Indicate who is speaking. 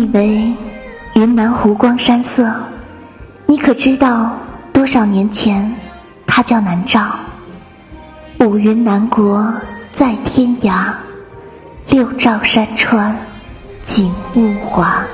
Speaker 1: 以为云南湖光山色，你可知道多少年前，它叫南诏。五云南国在天涯，六诏山川景物华。